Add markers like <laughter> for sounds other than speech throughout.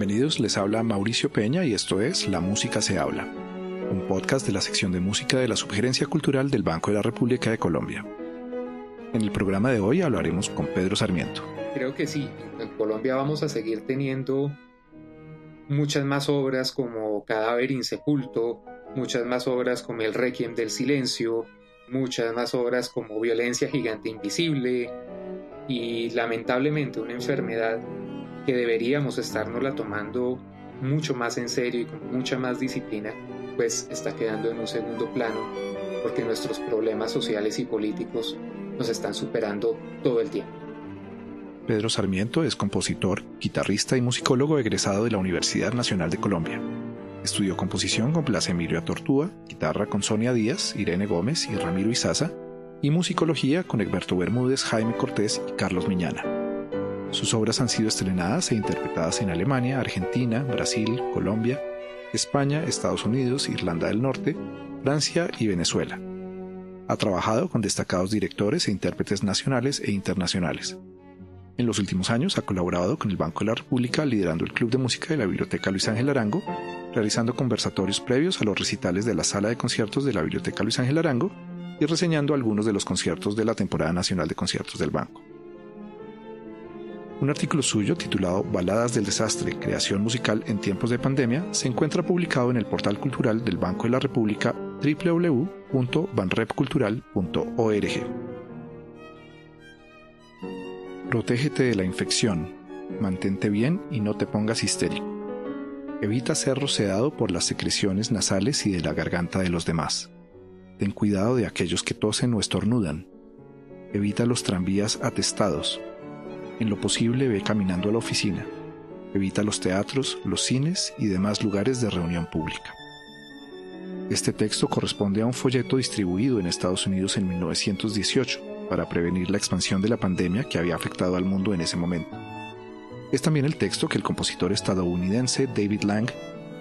Bienvenidos, les habla Mauricio Peña y esto es La Música se habla, un podcast de la sección de música de la Subgerencia Cultural del Banco de la República de Colombia. En el programa de hoy hablaremos con Pedro Sarmiento. Creo que sí, en Colombia vamos a seguir teniendo muchas más obras como Cadáver Insepulto, muchas más obras como El Requiem del Silencio, muchas más obras como Violencia Gigante Invisible y lamentablemente una enfermedad que deberíamos la tomando mucho más en serio y con mucha más disciplina, pues está quedando en un segundo plano porque nuestros problemas sociales y políticos nos están superando todo el tiempo. Pedro Sarmiento es compositor, guitarrista y musicólogo egresado de la Universidad Nacional de Colombia. Estudió composición con Blas Emilio Tortúa, guitarra con Sonia Díaz, Irene Gómez y Ramiro Izaza, y musicología con Egberto Bermúdez, Jaime Cortés y Carlos Miñana. Sus obras han sido estrenadas e interpretadas en Alemania, Argentina, Brasil, Colombia, España, Estados Unidos, Irlanda del Norte, Francia y Venezuela. Ha trabajado con destacados directores e intérpretes nacionales e internacionales. En los últimos años ha colaborado con el Banco de la República liderando el Club de Música de la Biblioteca Luis Ángel Arango, realizando conversatorios previos a los recitales de la Sala de Conciertos de la Biblioteca Luis Ángel Arango y reseñando algunos de los conciertos de la temporada nacional de conciertos del banco. Un artículo suyo titulado Baladas del Desastre, Creación Musical en tiempos de pandemia se encuentra publicado en el portal cultural del Banco de la República www.banrepcultural.org. Protégete de la infección, mantente bien y no te pongas histérico. Evita ser roceado por las secreciones nasales y de la garganta de los demás. Ten cuidado de aquellos que tosen o estornudan. Evita los tranvías atestados en lo posible ve caminando a la oficina. Evita los teatros, los cines y demás lugares de reunión pública. Este texto corresponde a un folleto distribuido en Estados Unidos en 1918 para prevenir la expansión de la pandemia que había afectado al mundo en ese momento. Es también el texto que el compositor estadounidense David Lang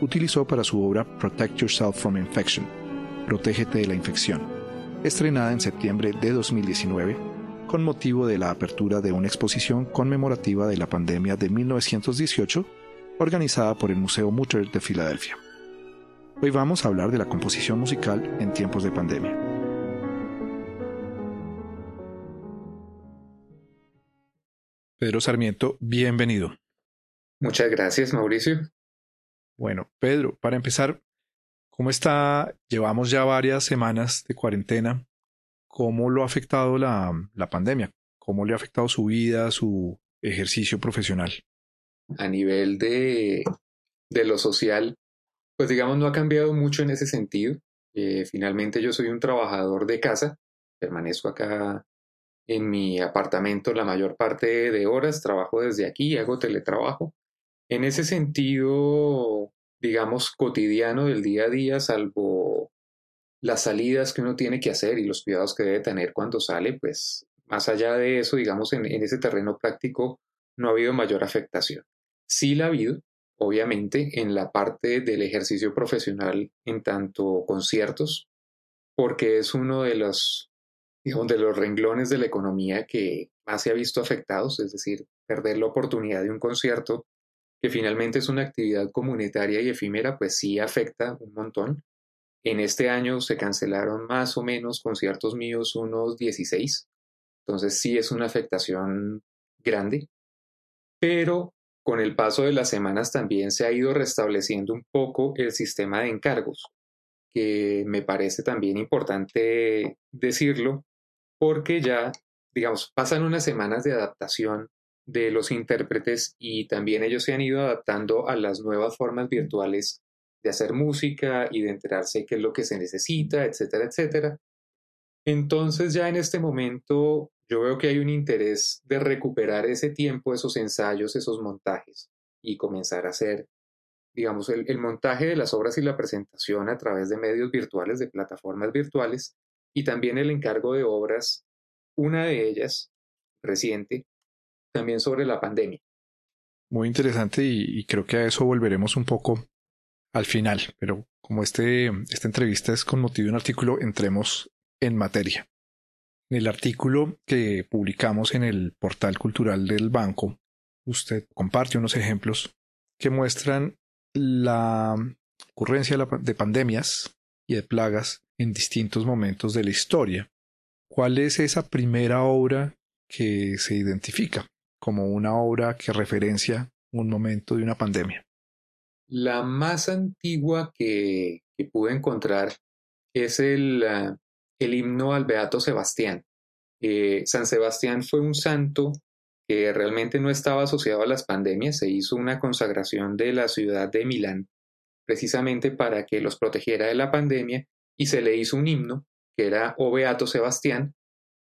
utilizó para su obra Protect Yourself from Infection, Protégete de la infección, estrenada en septiembre de 2019 con motivo de la apertura de una exposición conmemorativa de la pandemia de 1918 organizada por el Museo Mutter de Filadelfia. Hoy vamos a hablar de la composición musical en tiempos de pandemia. Pedro Sarmiento, bienvenido. Muchas gracias, Mauricio. Bueno, Pedro, para empezar, ¿cómo está? Llevamos ya varias semanas de cuarentena cómo lo ha afectado la, pandemia, cómo le ha afectado su vida, su ejercicio profesional. A nivel de, lo social, pues digamos, no ha cambiado mucho en ese sentido. Eh, finalmente yo soy un trabajador de casa, permanezco acá en mi apartamento la mayor parte de horas, trabajo desde aquí, hago teletrabajo. En ese sentido, digamos, cotidiano del día a día, salvo las salidas que uno tiene que hacer y los cuidados que debe tener cuando sale, pues más allá de eso, digamos, en, ese terreno práctico no ha habido mayor afectación. Sí la ha habido, obviamente, en la parte del ejercicio profesional en tanto conciertos, porque es uno de los, digamos, de los renglones de la economía que más se ha visto afectados, es decir, perder la oportunidad de un concierto, que finalmente es una actividad comunitaria y efímera, pues sí afecta un montón. En este año se cancelaron más o menos conciertos míos unos 16, entonces sí es una afectación grande, pero con el paso de las semanas también se ha ido restableciendo un poco el sistema de encargos, que me parece también importante decirlo, porque ya, digamos, pasan unas semanas de adaptación de los intérpretes y también ellos se han ido adaptando a las nuevas formas virtuales de hacer música y de enterarse qué es lo que se necesita, etcétera, etcétera. Entonces ya en este momento yo veo que hay un interés de recuperar ese tiempo, esos ensayos, esos montajes y comenzar a hacer, digamos, el, montaje de las obras y la presentación a través de medios virtuales, de plataformas virtuales y también el encargo de obras, una de ellas reciente, también sobre la pandemia. Muy interesante y creo que a eso volveremos un poco al final, pero como este, esta entrevista es con motivo de un artículo, entremos en materia. En el artículo que publicamos en el portal cultural del banco, usted comparte unos ejemplos que muestran la ocurrencia de pandemias y de plagas en distintos momentos de la historia. ¿Cuál es esa primera obra que se identifica como una obra que referencia un momento de una pandemia? La más antigua que, pude encontrar es el, ah, el, himno al Beato Sebastián. Eh, San Sebastián fue un santo que realmente no estaba asociado a las pandemias. Se hizo una consagración de la ciudad de Milán precisamente para que los protegiera de la pandemia y se le hizo un himno que era O Beato Sebastián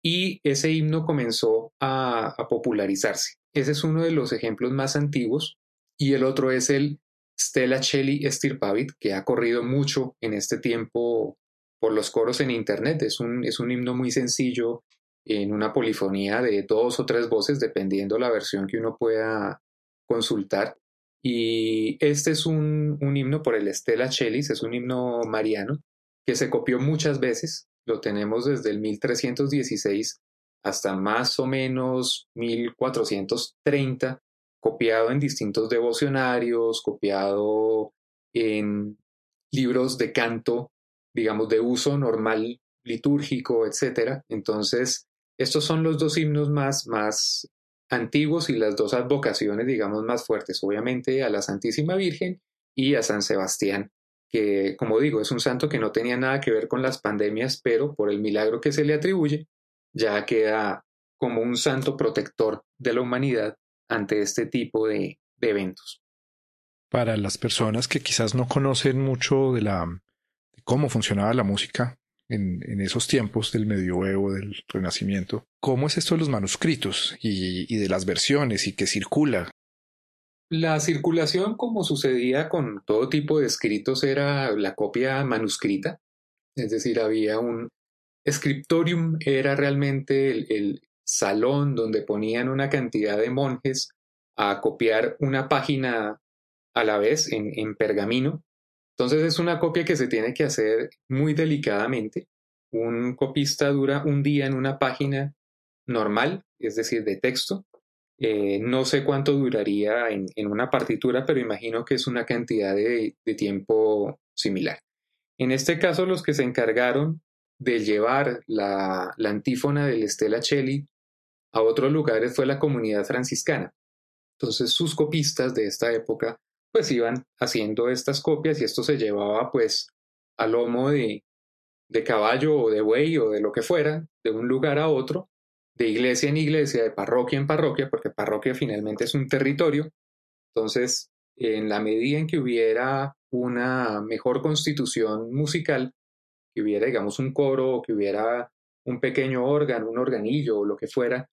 y ese himno comenzó a, popularizarse. Ese es uno de los ejemplos más antiguos y el otro es el Stella Celli Estirpavit, que ha corrido mucho en este tiempo por los coros en Internet. Es un, es un himno muy sencillo en una polifonía de dos o tres voces, dependiendo la versión que uno pueda consultar. Y este es un, un himno por el Stella Chelis, es un himno mariano que se copió muchas veces. Lo tenemos desde el 1316 hasta más o menos 1430, copiado en distintos devocionarios, copiado en libros de canto, digamos, de uso normal litúrgico, etc. Entonces, estos son los dos himnos más, más antiguos y las dos advocaciones, digamos, más fuertes, obviamente a la Santísima Virgen y a San Sebastián, que, como digo, es un santo que no tenía nada que ver con las pandemias, pero por el milagro que se le atribuye, ya queda como un santo protector de la humanidad ante este tipo de, eventos. Para las personas que quizás no conocen mucho de, la, de cómo funcionaba la música en, esos tiempos del medioevo, del renacimiento. ¿Cómo es esto de los manuscritos y, de las versiones y que circula? La circulación, como sucedía con todo tipo de escritos, era la copia manuscrita, es decir, había un scriptorium, era realmente el, salón donde ponían una cantidad de monjes a copiar una página a la vez en pergamino entonces es una copia que se tiene que hacer muy delicadamente. Un copista dura un día en una página normal, es decir, de texto. Eh, no sé cuánto duraría en, una partitura, pero imagino que es una cantidad de, tiempo similar. En este caso, los que se encargaron de llevar la, la antífona del Stella Celli a otros lugares fue la comunidad franciscana. Entonces, sus copistas de esta época pues iban haciendo estas copias y esto se llevaba pues a lomo de, de caballo o de buey o de lo que fuera, de un lugar a otro, de iglesia en iglesia, de parroquia en parroquia, porque parroquia finalmente es un territorio. Entonces, en la medida en que hubiera una mejor constitución musical, que hubiera, digamos, un coro, que hubiera un pequeño órgano, un organillo o lo que fuera,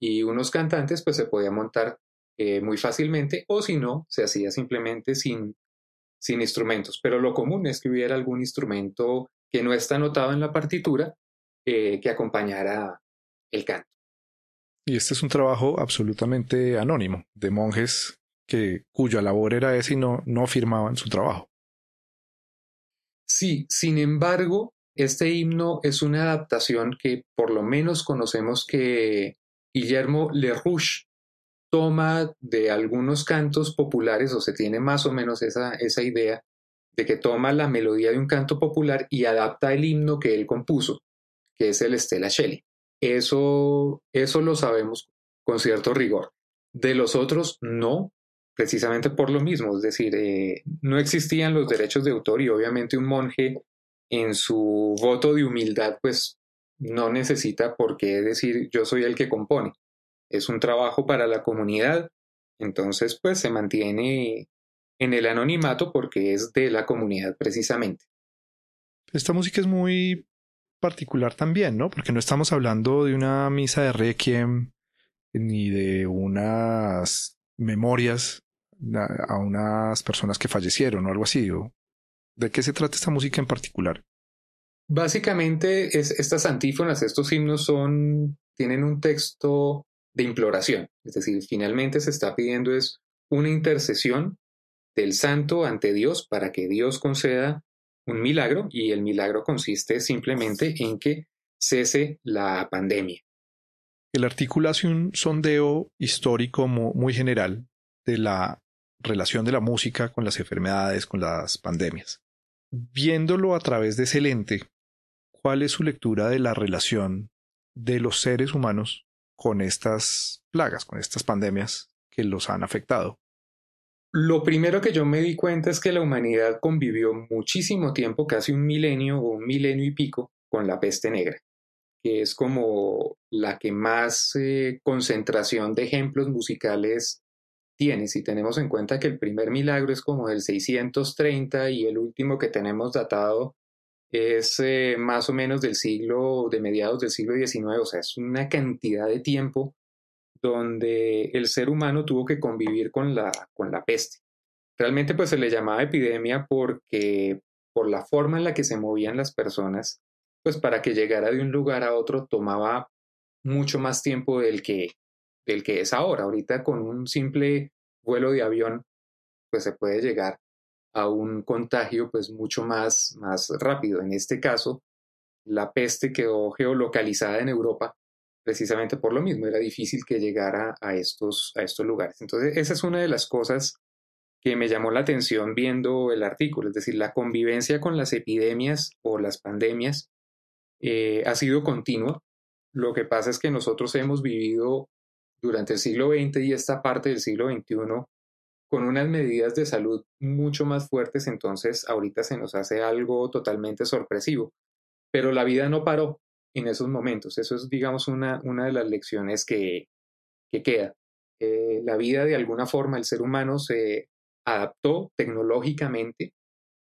y unos cantantes, pues se podía montar eh, muy fácilmente o si no, se hacía simplemente sin, sin instrumentos. Pero lo común es que hubiera algún instrumento que no está anotado en la partitura eh, que acompañara el canto. Y este es un trabajo absolutamente anónimo de monjes que, cuya labor era esa y no, no firmaban su trabajo. Sí, sin embargo, este himno es una adaptación que por lo menos conocemos que Guillermo Lerouche toma de algunos cantos populares, o se tiene más o menos esa, esa idea, de que toma la melodía de un canto popular y adapta el himno que él compuso, que es el Stella Shelley. Eso, eso lo sabemos con cierto rigor. De los otros, no, precisamente por lo mismo, es decir, eh, no existían los derechos de autor y obviamente un monje en su voto de humildad, pues no necesita por qué decir yo soy el que compone es un trabajo para la comunidad, entonces pues se mantiene en el anonimato porque es de la comunidad precisamente. Esta música es muy particular también, ¿no? Porque no estamos hablando de una misa de requiem ni de unas memorias a unas personas que fallecieron o algo así. ¿De qué se trata esta música en particular? Básicamente es, estas antífonas, estos himnos son, tienen un texto de imploración. Es decir, finalmente se está pidiendo es una intercesión del santo ante Dios para que Dios conceda un milagro y el milagro consiste simplemente en que cese la pandemia. El artículo hace un sondeo histórico muy general de la relación de la música con las enfermedades, con las pandemias. Viéndolo a través de ese lente, ¿cuál es su lectura de la relación de los seres humanos con estas plagas, con estas pandemias que los han afectado? Lo primero que yo me di cuenta es que la humanidad convivió muchísimo tiempo, casi un milenio o un milenio y pico, con la peste negra, que es como la que más eh, concentración de ejemplos musicales tiene. Si tenemos en cuenta que el primer milagro es como del 630 y el último que tenemos datado es eh, más o menos del siglo, de mediados del siglo XIX, o sea, es una cantidad de tiempo donde el ser humano tuvo que convivir con la, con la peste. Realmente pues se le llamaba epidemia porque por la forma en la que se movían las personas, pues para que llegara de un lugar a otro tomaba mucho más tiempo del que, del que es ahora. Ahorita con un simple vuelo de avión, pues se puede llegar a un contagio pues mucho más, más rápido. En este caso, la peste quedó geolocalizada en Europa precisamente por lo mismo, era difícil que llegara a estos, a estos lugares. Entonces, esa es una de las cosas que me llamó la atención viendo el artículo, es decir, la convivencia con las epidemias o las pandemias eh, ha sido continua. Lo que pasa es que nosotros hemos vivido durante el siglo XX y esta parte del siglo XXI con unas medidas de salud mucho más fuertes, entonces ahorita se nos hace algo totalmente sorpresivo. Pero la vida no paró, en esos momentos. Eso es, digamos, una, una de las lecciones que, que queda. Eh, la vida, de alguna forma, el ser humano se adaptó tecnológicamente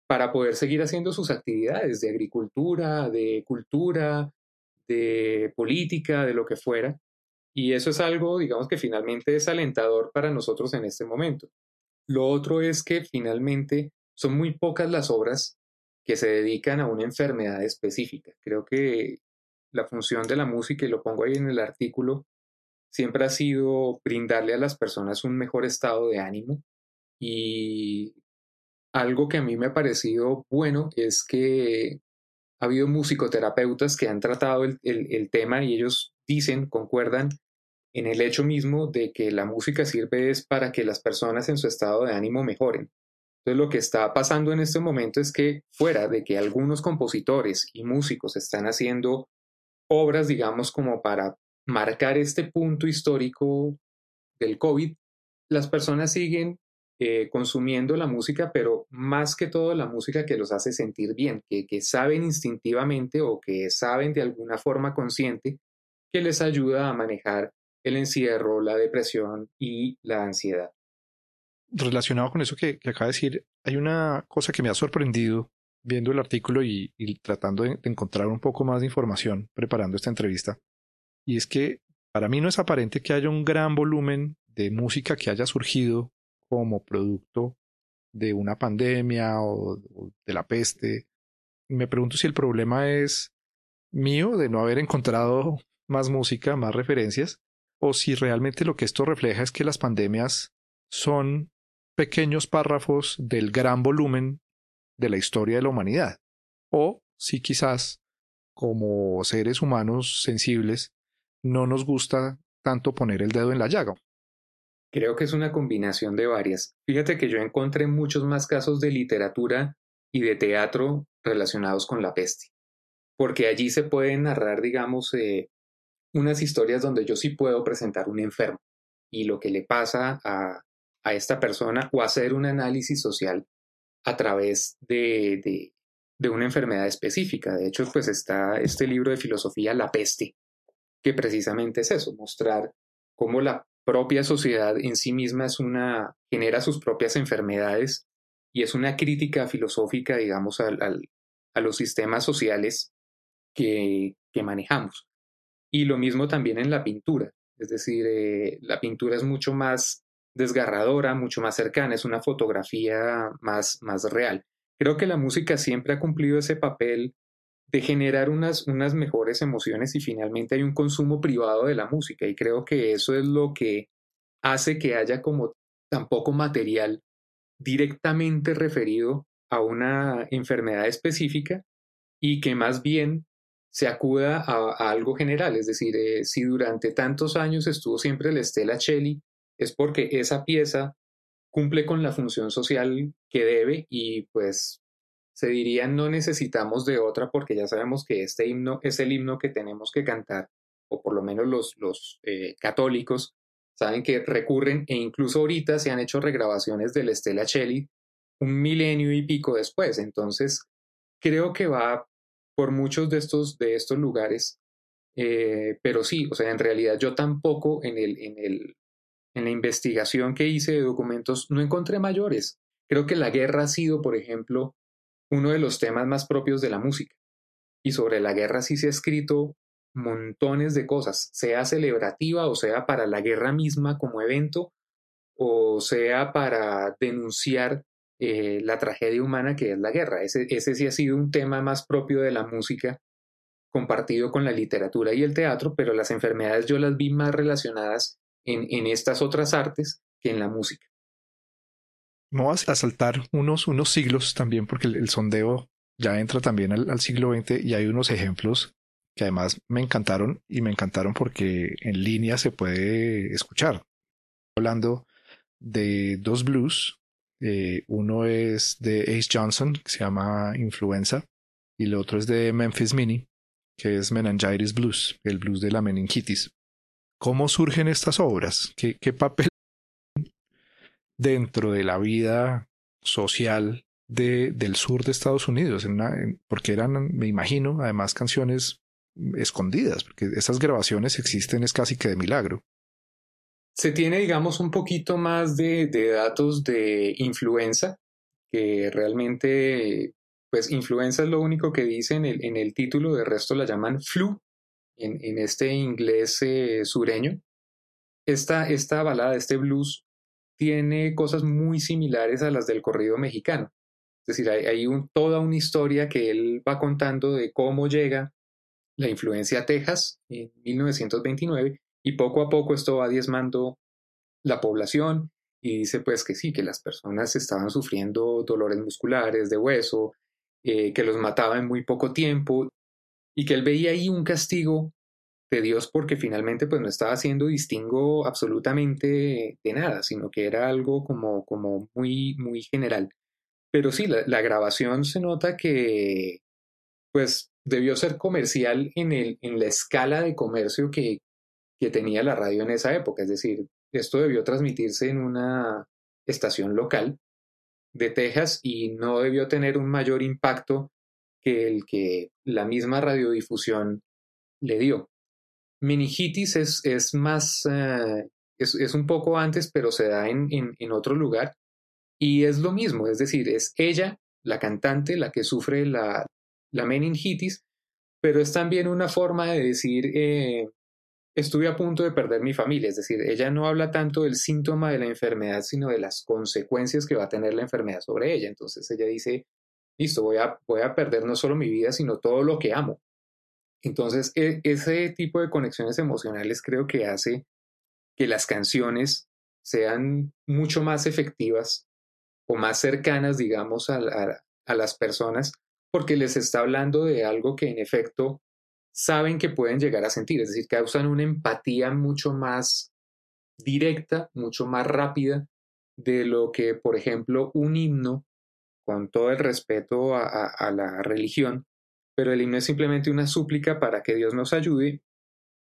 para poder seguir haciendo sus actividades de agricultura, de cultura, de política, de lo que fuera. Y eso es algo, digamos, que finalmente es alentador para nosotros en este momento. Lo otro es que finalmente son muy pocas las obras que se dedican a una enfermedad específica. Creo que la función de la música, y lo pongo ahí en el artículo, siempre ha sido brindarle a las personas un mejor estado de ánimo. Y algo que a mí me ha parecido bueno es que ha habido musicoterapeutas que han tratado el, el tema y ellos dicen, concuerdan en el hecho mismo de que la música sirve es para que las personas en su estado de ánimo mejoren. Entonces lo que está pasando en este momento es que fuera de que algunos compositores y músicos están haciendo obras, digamos, como para marcar este punto histórico del COVID, las personas siguen eh, consumiendo la música, pero más que todo la música que los hace sentir bien, que, que saben instintivamente o que saben de alguna forma consciente que les ayuda a manejar el encierro, la depresión y la ansiedad. Relacionado con eso que, que acaba de decir, hay una cosa que me ha sorprendido viendo el artículo y, tratando de, encontrar un poco más de información preparando esta entrevista. Y es que para mí no es aparente que haya un gran volumen de música que haya surgido como producto de una pandemia o, de la peste. Me pregunto si el problema es mío de no haber encontrado más música, más referencias, o si realmente lo que esto refleja es que las pandemias son pequeños párrafos del gran volumen de la historia de la humanidad. O si quizás, como seres humanos sensibles, no nos gusta tanto poner el dedo en la llaga. Creo que es una combinación de varias. Fíjate que yo encontré muchos más casos de literatura y de teatro relacionados con la peste, porque allí se pueden narrar, digamos, eh, unas historias donde yo sí puedo presentar un enfermo y lo que le pasa a, a esta persona o hacer un análisis social a través de, una enfermedad específica. De hecho, pues está este libro de filosofía, La peste, que precisamente es eso, mostrar cómo la propia sociedad en sí misma es una, genera sus propias enfermedades y es una crítica filosófica, digamos, al, a los sistemas sociales que, que, manejamos. Y lo mismo también en la pintura, es decir, eh, la pintura es mucho más desgarradora, mucho más cercana, es una fotografía más, más real. Creo que la música siempre ha cumplido ese papel de generar unas, unas mejores emociones y finalmente hay un consumo privado de la música y creo que eso es lo que hace que haya como tan poco material directamente referido a una enfermedad específica y que más bien se acuda a, algo general, es decir, eh, si durante tantos años estuvo siempre la Estela Cheli es porque esa pieza cumple con la función social que debe y pues se diría no necesitamos de otra porque ya sabemos que este himno es el himno que tenemos que cantar, o por lo menos los, los eh, católicos saben que recurren e incluso ahorita se han hecho regrabaciones del Stella Celli un milenio y pico después. Entonces, creo que va por muchos de estos, de estos lugares, eh, pero sí, o sea, en realidad yo tampoco en, el, en, el, en la investigación que hice de documentos no encontré mayores. Creo que la guerra ha sido, por ejemplo, uno de los temas más propios de la música. Y sobre la guerra sí se ha escrito montones de cosas, sea celebrativa o sea para la guerra misma como evento, o sea para denunciar eh, la tragedia humana que es la guerra. Ese, ese sí ha sido un tema más propio de la música, compartido con la literatura y el teatro, pero las enfermedades yo las vi más relacionadas en, en estas otras artes que en la música. Vamos a saltar unos, unos siglos también, porque el, sondeo ya entra también al, siglo XX y hay unos ejemplos que además me encantaron y me encantaron porque en línea se puede escuchar. Hablando de dos blues, eh, uno es de Ace Johnson, que se llama Influenza, y el otro es de Memphis Mini, que es Meningitis Blues, el blues de la meningitis. ¿Cómo surgen estas obras? ¿Qué, papel <laughs> dentro de la vida social de, del sur de Estados Unidos, porque eran, me imagino, además canciones escondidas, porque esas grabaciones existen es casi que de milagro. Se tiene, digamos, un poquito más de, datos de influenza, que realmente, pues influenza es lo único que dice en el, en el título, de resto la llaman flu, en, este inglés eh, sureño. Esta, esta balada, este blues, tiene cosas muy similares a las del corrido mexicano. Es decir, hay, toda una historia que él va contando de cómo llega la influencia a Texas en 1929 y poco a poco esto va diezmando la población y dice pues que sí, que las personas estaban sufriendo dolores musculares de hueso, eh, que los mataba en muy poco tiempo y que él veía ahí un castigo de Dios porque finalmente pues no estaba haciendo distingo absolutamente de nada, sino que era algo como, como muy, muy general. Pero sí, la, grabación se nota que pues debió ser comercial en, el, en la escala de comercio que, que tenía la radio en esa época. Es decir, esto debió transmitirse en una estación local de Texas y no debió tener un mayor impacto que el que la misma radiodifusión le dio. Meningitis es, es más, eh, es, un poco antes, pero se da en, en, otro lugar. Y es lo mismo, es decir, es ella, la cantante, la que sufre la, la meningitis, pero es también una forma de decir, eh, estuve a punto de perder mi familia, es decir, ella no habla tanto del síntoma de la enfermedad, sino de las consecuencias que va a tener la enfermedad sobre ella. Entonces ella dice, listo, voy a, voy a perder no solo mi vida, sino todo lo que amo. Entonces, e, ese tipo de conexiones emocionales creo que hace que las canciones sean mucho más efectivas o más cercanas, digamos, a, las personas, porque les está hablando de algo que en efecto saben que pueden llegar a sentir, es decir, causan una empatía mucho más directa, mucho más rápida de lo que, por ejemplo, un himno, con todo el respeto a la religión, pero el himno es simplemente una súplica para que Dios nos ayude,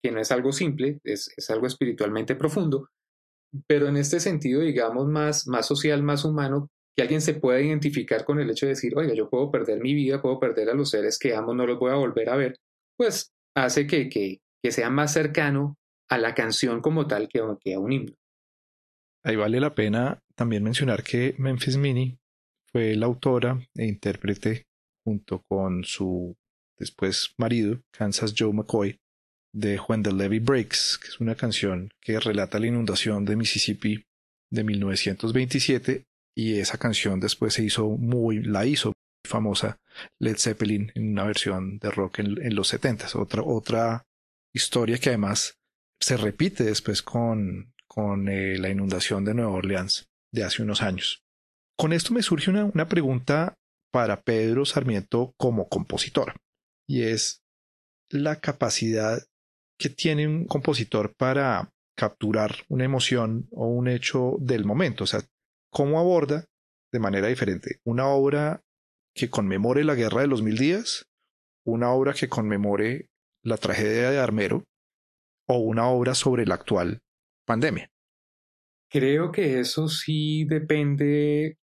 que no es algo simple, es, algo espiritualmente profundo, pero en este sentido, digamos, más, más social, más humano, que alguien se pueda identificar con el hecho de decir, oiga, yo puedo perder mi vida, puedo perder a los seres que amo, no los voy a volver a ver, pues hace que, que, sea más cercano a la canción como tal que, que a un himno. Ahí vale la pena también mencionar que Memphis Mini fue la autora e intérprete junto con su después marido, Kansas Joe McCoy, de When the Levee Breaks, que es una canción que relata la inundación de Mississippi de 1927 y esa canción después se hizo muy, la hizo famosa Led Zeppelin en una versión de rock en, los 70 otra, otra historia que además se repite después con, con eh, la inundación de Nueva Orleans de hace unos años. Con esto me surge una, una pregunta para Pedro Sarmiento como compositor y es la capacidad que tiene un compositor para capturar una emoción o un hecho del momento. O sea, cómo aborda de manera diferente una obra que conmemore la guerra de los mil días, una obra que conmemore la tragedia de Armero o una obra sobre la actual pandemia. Creo que eso sí depende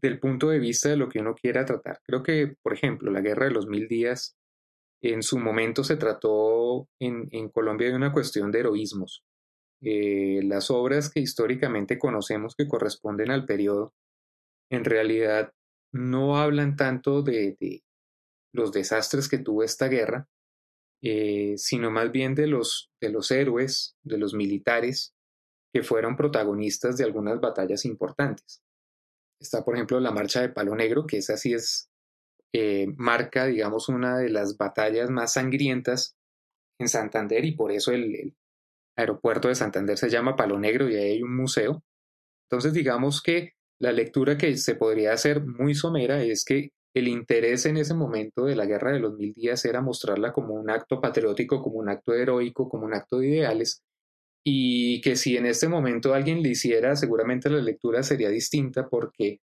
del punto de vista de lo que uno quiera tratar. Creo que, por ejemplo, la guerra de los mil días en su momento se trató en, Colombia de una cuestión de heroísmos. Eh, las obras que históricamente conocemos que corresponden al periodo, en realidad no hablan tanto de, los desastres que tuvo esta guerra, eh, sino más bien de los, de los héroes, de los militares que fueron protagonistas de algunas batallas importantes. Está, por ejemplo, la marcha de Palo Negro, que esa sí es eh, marca, digamos, una de las batallas más sangrientas en Santander y por eso el, aeropuerto de Santander se llama Palo Negro y ahí hay un museo. Entonces, digamos que la lectura que se podría hacer muy somera es que el interés en ese momento de la guerra de los mil días era mostrarla como un acto patriótico, como un acto heroico, como un acto de ideales, y que si en este momento alguien le hiciera, seguramente la lectura sería distinta porque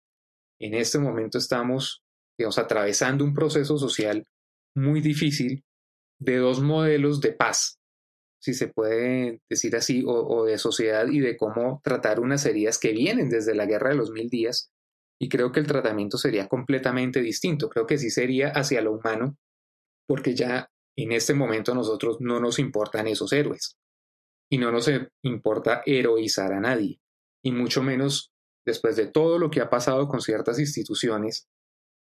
en este momento estamos digamos, atravesando un proceso social muy difícil de dos modelos de paz, si se puede decir así, o, de sociedad y de cómo tratar unas heridas que vienen desde la guerra de los mil días. Y creo que el tratamiento sería completamente distinto. Creo que sí sería hacia lo humano, porque ya en este momento a nosotros no nos importan esos héroes. Y no nos importa heroizar a nadie. Y mucho menos después de todo lo que ha pasado con ciertas instituciones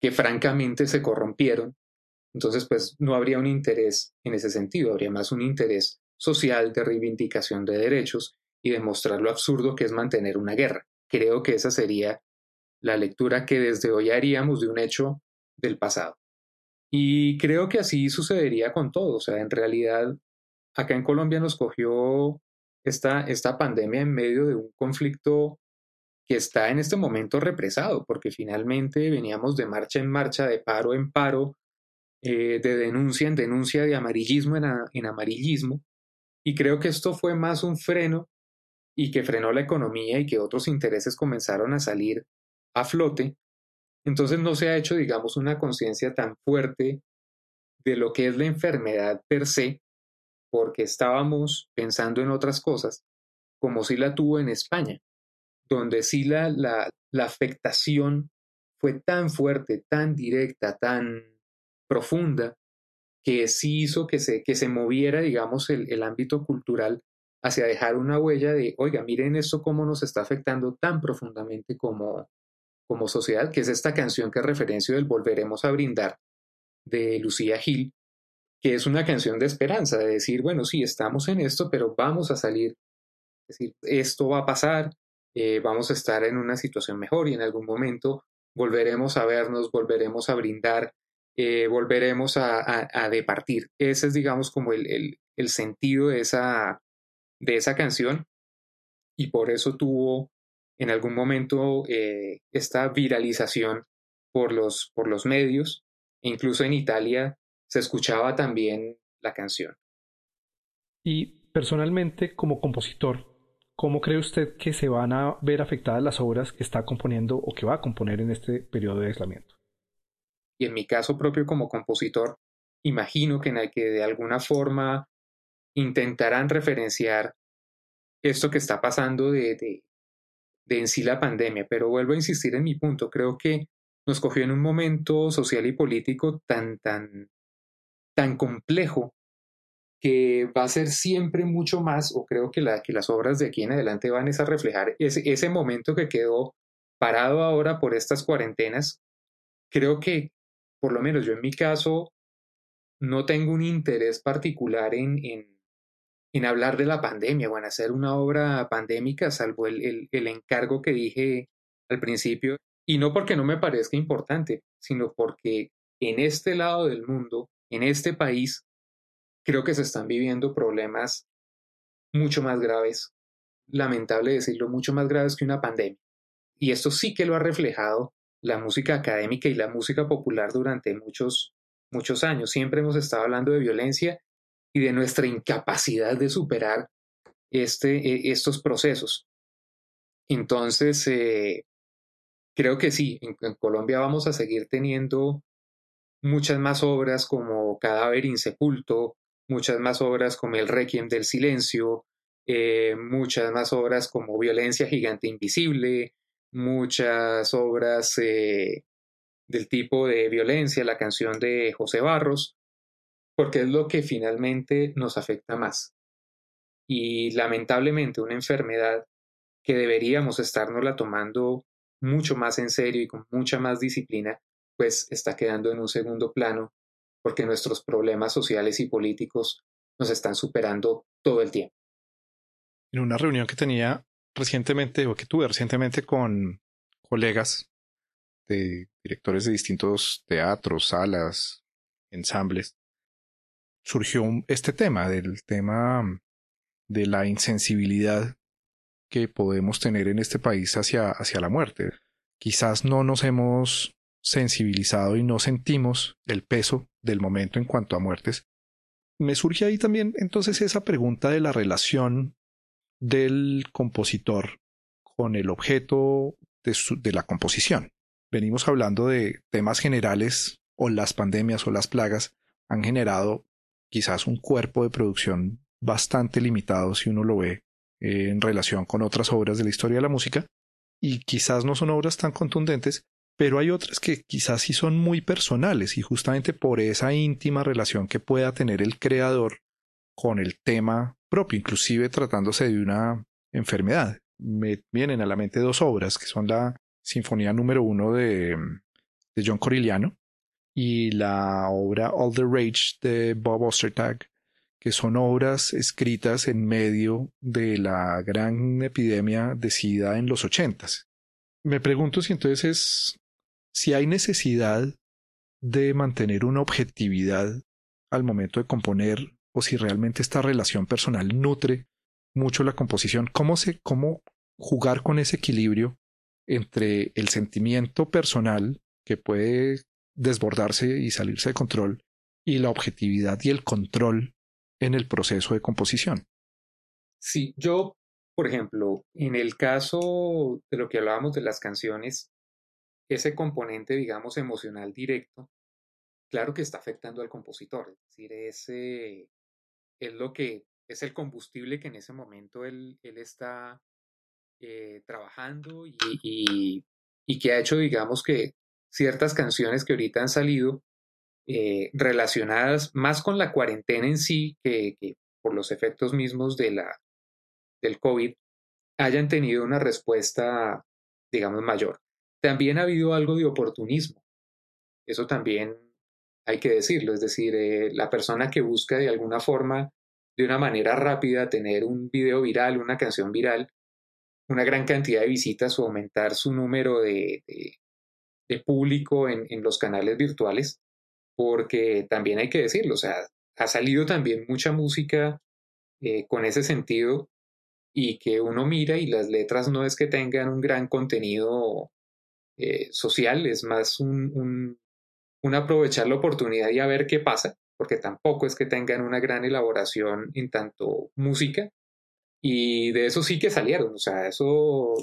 que francamente se corrompieron. Entonces, pues no habría un interés en ese sentido, habría más un interés social de reivindicación de derechos y demostrar lo absurdo que es mantener una guerra. Creo que esa sería la lectura que desde hoy haríamos de un hecho del pasado. Y creo que así sucedería con todo. O sea, en realidad, acá en Colombia nos cogió esta, esta pandemia en medio de un conflicto que está en este momento represado, porque finalmente veníamos de marcha en marcha, de paro en paro, eh, de denuncia en denuncia, de amarillismo en, amarillismo, y creo que esto fue más un freno y que frenó la economía y que otros intereses comenzaron a salir a flote, entonces no se ha hecho, digamos, una conciencia tan fuerte de lo que es la enfermedad per se, porque estábamos pensando en otras cosas, como si la tuvo en España donde sí la, la, afectación fue tan fuerte, tan directa, tan profunda, que sí hizo que se, que se moviera, digamos, el, el, ámbito cultural hacia dejar una huella de, oiga, miren esto cómo nos está afectando tan profundamente como, como sociedad, que es esta canción que referencio del Volveremos a Brindar de Lucía Gil, que es una canción de esperanza, de decir, bueno, sí, estamos en esto, pero vamos a salir, es decir, esto va a pasar, eh, vamos a estar en una situación mejor y en algún momento volveremos a vernos, volveremos a brindar, eh, volveremos a, departir. Ese es, digamos, como el, sentido de esa, de esa canción y por eso tuvo en algún momento eh, esta viralización por los, por los medios. E incluso en Italia se escuchaba también la canción. Y personalmente, como compositor, ¿Cómo cree usted que se van a ver afectadas las obras que está componiendo o que va a componer en este periodo de aislamiento? Y en mi caso propio como compositor, imagino que en el que de alguna forma intentarán referenciar esto que está pasando de, de, de en sí la pandemia, pero vuelvo a insistir en mi punto, creo que nos cogió en un momento social y político tan, tan, tan complejo que va a ser siempre mucho más, o creo que, la, que las obras de aquí en adelante van a reflejar ese momento que quedó parado ahora por estas cuarentenas. Creo que, por lo menos yo en mi caso, no tengo un interés particular en, en, hablar de la pandemia o en hacer una obra pandémica, salvo el, el, el encargo que dije al principio, y no porque no me parezca importante, sino porque en este lado del mundo, en este país, creo que se están viviendo problemas mucho más graves, lamentable decirlo, mucho más graves que una pandemia. Y esto sí que lo ha reflejado la música académica y la música popular durante muchos, muchos años. Siempre hemos estado hablando de violencia y de nuestra incapacidad de superar este, e, estos procesos. Entonces, eh, creo que sí, en, Colombia vamos a seguir teniendo muchas más obras como Cadáver Insepulto, muchas más obras como El Requiem del Silencio, eh, muchas más obras como Violencia Gigante Invisible, muchas obras eh, del tipo de violencia, la canción de José Barros, porque es lo que finalmente nos afecta más. Y lamentablemente una enfermedad que deberíamos la tomando mucho más en serio y con mucha más disciplina, pues está quedando en un segundo plano porque nuestros problemas sociales y políticos nos están superando todo el tiempo. En una reunión que tenía recientemente o que tuve recientemente con colegas de directores de distintos teatros, salas, ensambles, surgió este tema, del tema de la insensibilidad que podemos tener en este país hacia, hacia la muerte. Quizás no nos hemos sensibilizado y no sentimos el peso del momento en cuanto a muertes. Me surge ahí también entonces esa pregunta de la relación del compositor con el objeto de, la composición. Venimos hablando de temas generales o las pandemias o las plagas han generado quizás un cuerpo de producción bastante limitado si uno lo ve eh, en relación con otras obras de la historia de la música, y quizás no son obras tan contundentes, pero hay otras que quizás sí son muy personales y justamente por esa íntima relación que pueda tener el creador con el tema propio, inclusive tratándose de una enfermedad. Me vienen a la mente dos obras, que son la Sinfonía número uno de, de John Corigliano y la obra All the Rage de Bob Ostertag, que son obras escritas en medio de la gran epidemia de SIDA en los ochentas. Me pregunto si entonces es si hay necesidad de mantener una objetividad al momento de componer o si realmente esta relación personal nutre mucho la composición, cómo se cómo jugar con ese equilibrio entre el sentimiento personal que puede desbordarse y salirse de control y la objetividad y el control en el proceso de composición. Sí, yo, por ejemplo, en el caso de lo que hablábamos de las canciones, ese componente, digamos, emocional directo, claro que está afectando al compositor. Es decir, ese es lo que es el combustible que en ese momento él, él está eh, trabajando y, y, que ha hecho, digamos, que ciertas canciones que ahorita han salido eh, relacionadas más con la cuarentena en sí que, por los efectos mismos de la, del COVID hayan tenido una respuesta, digamos, mayor. También ha habido algo de oportunismo. Eso también hay que decirlo. Es decir, eh, la persona que busca de alguna forma, de una manera rápida, tener un video viral, una canción viral, una gran cantidad de visitas o aumentar su número de, de, público en, los canales virtuales, porque también hay que decirlo, o sea, ha salido también mucha música eh, con ese sentido y que uno mira y las letras no es que tengan un gran contenido eh, social, es más un, aprovechar la oportunidad y a ver qué pasa, porque tampoco es que tengan una gran elaboración en tanto música. Y de eso sí que salieron, o sea, eso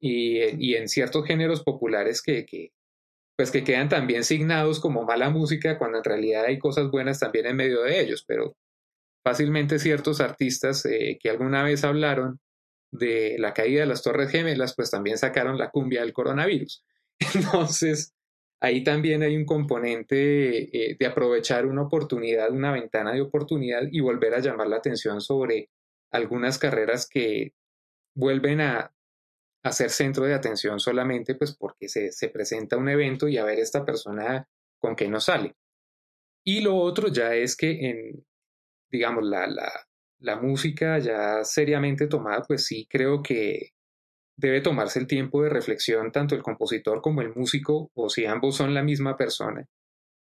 y, y en ciertos géneros populares que, que, pues que quedan también signados como mala música cuando en realidad hay cosas buenas también en medio de ellos, pero fácilmente ciertos artistas eh, que alguna vez hablaron de la caída de las Torres Gemelas, pues también sacaron la cumbia del coronavirus. <laughs> Entonces, ahí también hay un componente eh, de aprovechar una oportunidad, una ventana de oportunidad y volver a llamar la atención sobre algunas carreras que vuelven a a ser centro de atención solamente pues porque se, se presenta un evento y a ver esta persona con qué nos sale. Y lo otro ya es que en, digamos, la, la música ya seriamente tomada, pues sí creo que debe tomarse el tiempo de reflexión tanto el compositor como el músico, o si ambos son la misma persona,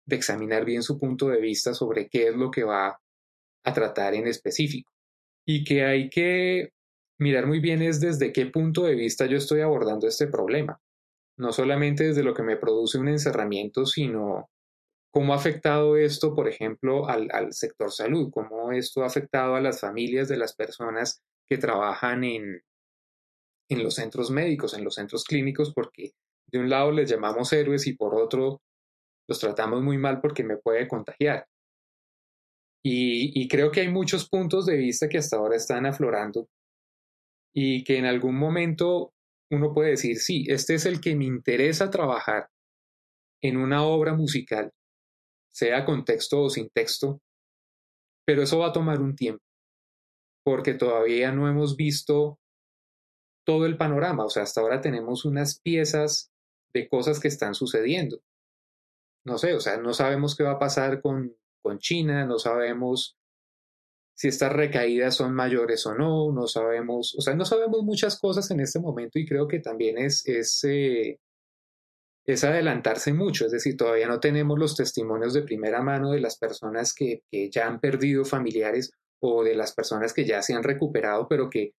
de examinar bien su punto de vista sobre qué es lo que va a tratar en específico. Y que hay que mirar muy bien es desde qué punto de vista yo estoy abordando este problema. No solamente desde lo que me produce un encerramiento, sino cómo ha afectado esto, por ejemplo, al, sector salud, cómo esto ha afectado a las familias de las personas que trabajan en, en los centros médicos, en los centros clínicos, porque de un lado les llamamos héroes y por otro los tratamos muy mal porque me puede contagiar. Y, creo que hay muchos puntos de vista que hasta ahora están aflorando y que en algún momento uno puede decir, sí, este es el que me interesa trabajar en una obra musical, sea con texto o sin texto, pero eso va a tomar un tiempo, porque todavía no hemos visto todo el panorama, o sea, hasta ahora tenemos unas piezas de cosas que están sucediendo. No sé, o sea, no sabemos qué va a pasar con, con China, no sabemos si estas recaídas son mayores o no, no sabemos, o sea, no sabemos muchas cosas en este momento y creo que también es, es, eh, es adelantarse mucho, es decir, todavía no tenemos los testimonios de primera mano de las personas que, que ya han perdido familiares o de las personas que ya se han recuperado, pero que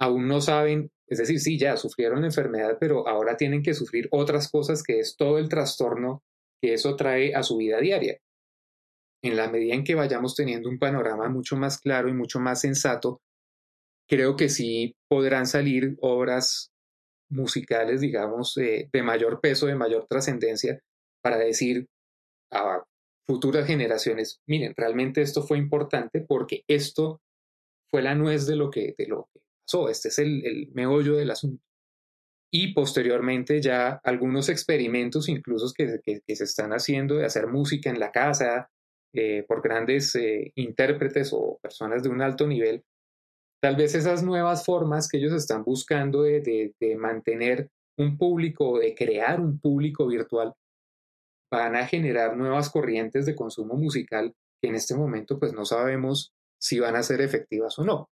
aún no saben, es decir, sí, ya sufrieron la enfermedad, pero ahora tienen que sufrir otras cosas que es todo el trastorno que eso trae a su vida diaria. En la medida en que vayamos teniendo un panorama mucho más claro y mucho más sensato, creo que sí podrán salir obras musicales, digamos, de mayor peso, de mayor trascendencia, para decir a futuras generaciones, miren, realmente esto fue importante porque esto fue la nuez de lo que, de lo que este es el, meollo del asunto. Y posteriormente ya algunos experimentos incluso que, se están haciendo de hacer música en la casa eh, por grandes eh, intérpretes o personas de un alto nivel, tal vez esas nuevas formas que ellos están buscando de, mantener un público, de crear un público virtual, van a generar nuevas corrientes de consumo musical que en este momento pues no sabemos si van a ser efectivas o no.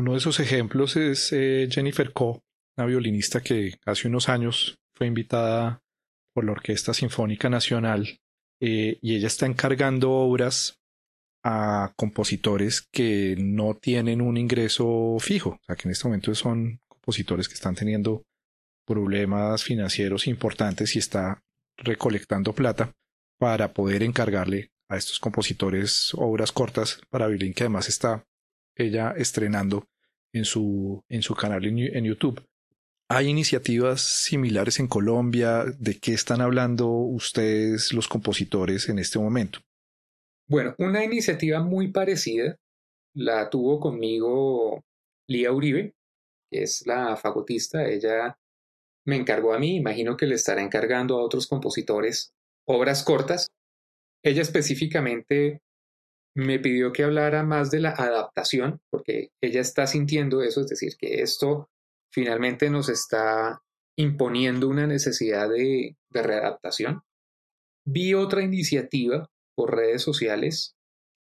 Uno de esos ejemplos es eh, Jennifer Coe, una violinista que hace unos años fue invitada por la Orquesta Sinfónica Nacional eh, y ella está encargando obras a compositores que no tienen un ingreso fijo, o sea que en este momento son compositores que están teniendo problemas financieros importantes y está recolectando plata para poder encargarle a estos compositores obras cortas para violín que además está ella estrenando en su, en su canal en, YouTube. ¿Hay iniciativas similares en Colombia? ¿De qué están hablando ustedes, los compositores, en este momento? Bueno, una iniciativa muy parecida la tuvo conmigo Lía Uribe, que es la fagotista. Ella me encargó a mí, imagino que le estará encargando a otros compositores obras cortas. Ella específicamente me pidió que hablara más de la adaptación, porque ella está sintiendo eso, es decir, que esto finalmente nos está imponiendo una necesidad de, readaptación. Vi otra iniciativa por redes sociales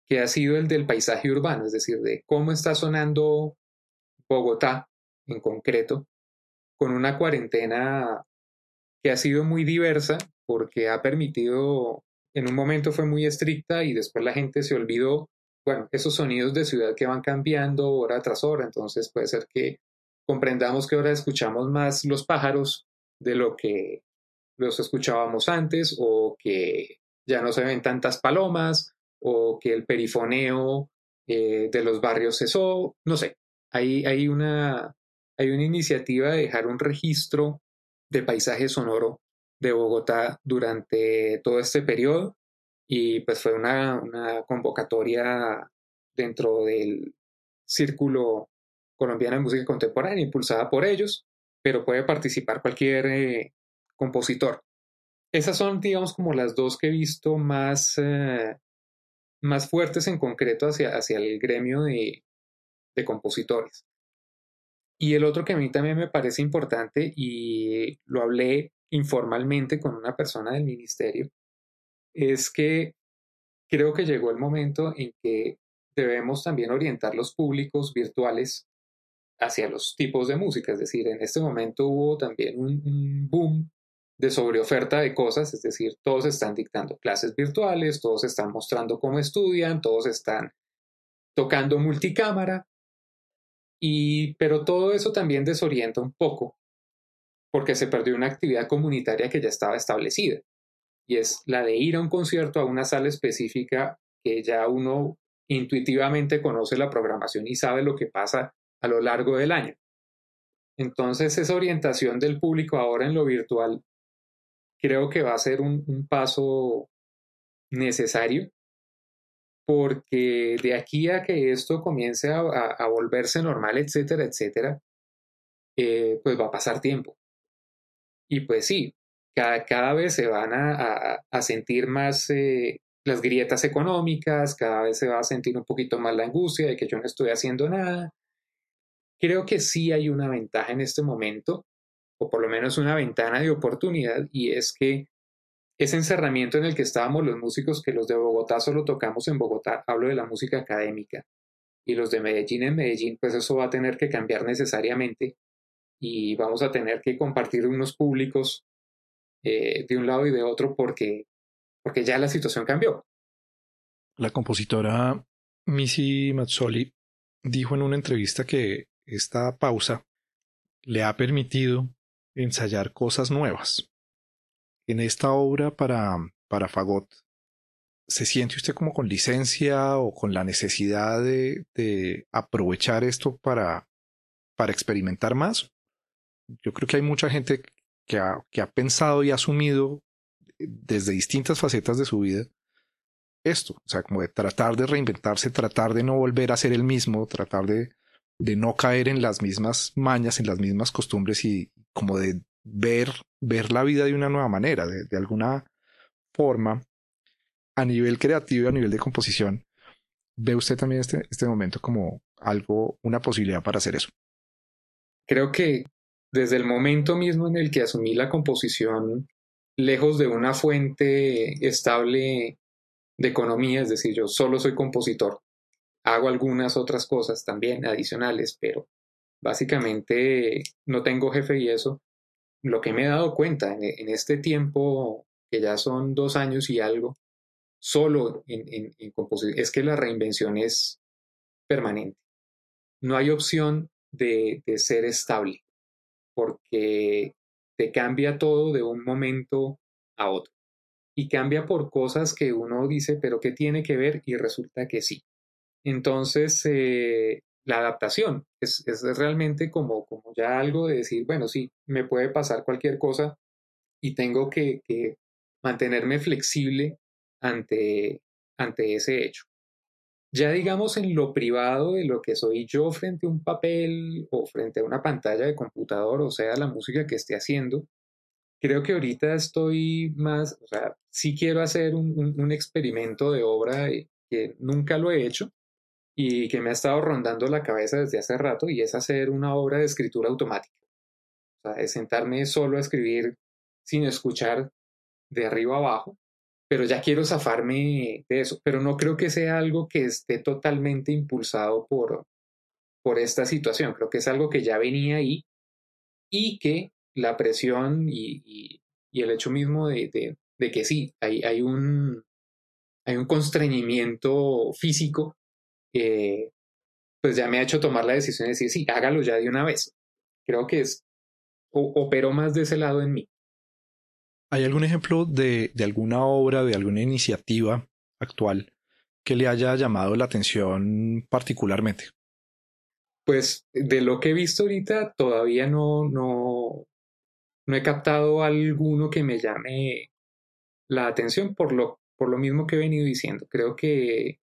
que ha sido el del paisaje urbano, es decir, de cómo está sonando Bogotá en concreto, con una cuarentena que ha sido muy diversa porque ha permitido en un momento fue muy estricta y después la gente se olvidó, bueno, esos sonidos de ciudad que van cambiando hora tras hora, entonces puede ser que comprendamos que ahora escuchamos más los pájaros de lo que los escuchábamos antes o que ya no se ven tantas palomas o que el perifoneo eh, de los barrios cesó, no sé, hay, una, hay una iniciativa de dejar un registro de paisaje sonoro de Bogotá durante todo este periodo y pues fue una, convocatoria dentro del Círculo Colombiano de Música Contemporánea impulsada por ellos, pero puede participar cualquier eh, compositor. Esas son, digamos, como las dos que he visto más, eh, más fuertes en concreto hacia, hacia el gremio de, de compositores. Y el otro que a mí también me parece importante y lo hablé informalmente con una persona del ministerio, es que creo que llegó el momento en que debemos también orientar los públicos virtuales hacia los tipos de música. Es decir, en este momento hubo también un, boom de sobreoferta de cosas, es decir, todos están dictando clases virtuales, todos están mostrando cómo estudian, todos están tocando multicámara, y, pero todo eso también desorienta un poco porque se perdió una actividad comunitaria que ya estaba establecida, y es la de ir a un concierto a una sala específica que ya uno intuitivamente conoce la programación y sabe lo que pasa a lo largo del año. Entonces esa orientación del público ahora en lo virtual creo que va a ser un, paso necesario porque de aquí a que esto comience a, volverse normal, etcétera, etcétera, eh, pues va a pasar tiempo. Y pues sí, cada, cada vez se van a, sentir más eh, las grietas económicas, cada vez se va a sentir un poquito más la angustia de que yo no estoy haciendo nada. Creo que sí hay una ventaja en este momento, o por lo menos una ventana de oportunidad, y es que ese encerramiento en el que estábamos los músicos, que los de Bogotá solo tocamos en Bogotá, hablo de la música académica, y los de Medellín en Medellín, pues eso va a tener que cambiar necesariamente, y vamos a tener que compartir unos públicos eh, de un lado y de otro porque porque ya la situación cambió. La compositora Missy Mazzoli dijo en una entrevista que esta pausa le ha permitido ensayar cosas nuevas. En esta obra para, para Fagot, ¿se siente usted como con licencia o con la necesidad de, de aprovechar esto para, para experimentar más? Yo creo que hay mucha gente que ha, que ha pensado y asumido desde distintas facetas de su vida esto, o sea, como de tratar de reinventarse, tratar de no volver a ser el mismo, tratar de, de no caer en las mismas mañas, en las mismas costumbres y como de ver, ver la vida de una nueva manera, de, de alguna forma, a nivel creativo y a nivel de composición, ¿ve usted también este, este momento como algo, una posibilidad para hacer eso? Creo que desde el momento mismo en el que asumí la composición lejos de una fuente estable de economía, es decir, yo solo soy compositor. Hago algunas otras cosas también adicionales, pero básicamente no tengo jefe y eso. Lo que me he dado cuenta en, este tiempo, que ya son dos años y algo, solo en, composición, es que la reinvención es permanente. No hay opción de, de ser estable, porque te cambia todo de un momento a otro. Y cambia por cosas que uno dice, pero ¿qué tiene que ver? Y resulta que sí. Entonces, eh, la adaptación es, realmente como, como ya algo de decir, bueno, sí, me puede pasar cualquier cosa y tengo que, que mantenerme flexible ante, ante ese hecho. Ya digamos en lo privado de lo que soy yo frente a un papel o frente a una pantalla de computador, o sea, la música que esté haciendo, creo que ahorita estoy más, o sea, sí quiero hacer un, experimento de obra que nunca lo he hecho y que me ha estado rondando la cabeza desde hace rato y es hacer una obra de escritura automática. O sea, es sentarme solo a escribir sin escuchar de arriba abajo pero ya quiero zafarme de eso, pero no creo que sea algo que esté totalmente impulsado por, por esta situación, creo que es algo que ya venía ahí y que la presión y, el hecho mismo de, que sí, hay, hay, un, hay un constreñimiento físico, pues ya me ha hecho tomar la decisión de decir, sí, hágalo ya de una vez. Creo que es, o, operó más de ese lado en mí. ¿Hay algún ejemplo de, alguna obra, de alguna iniciativa actual que le haya llamado la atención particularmente? Pues de lo que he visto ahorita todavía no, no, no he captado alguno que me llame la atención por lo, por lo mismo que he venido diciendo. Creo que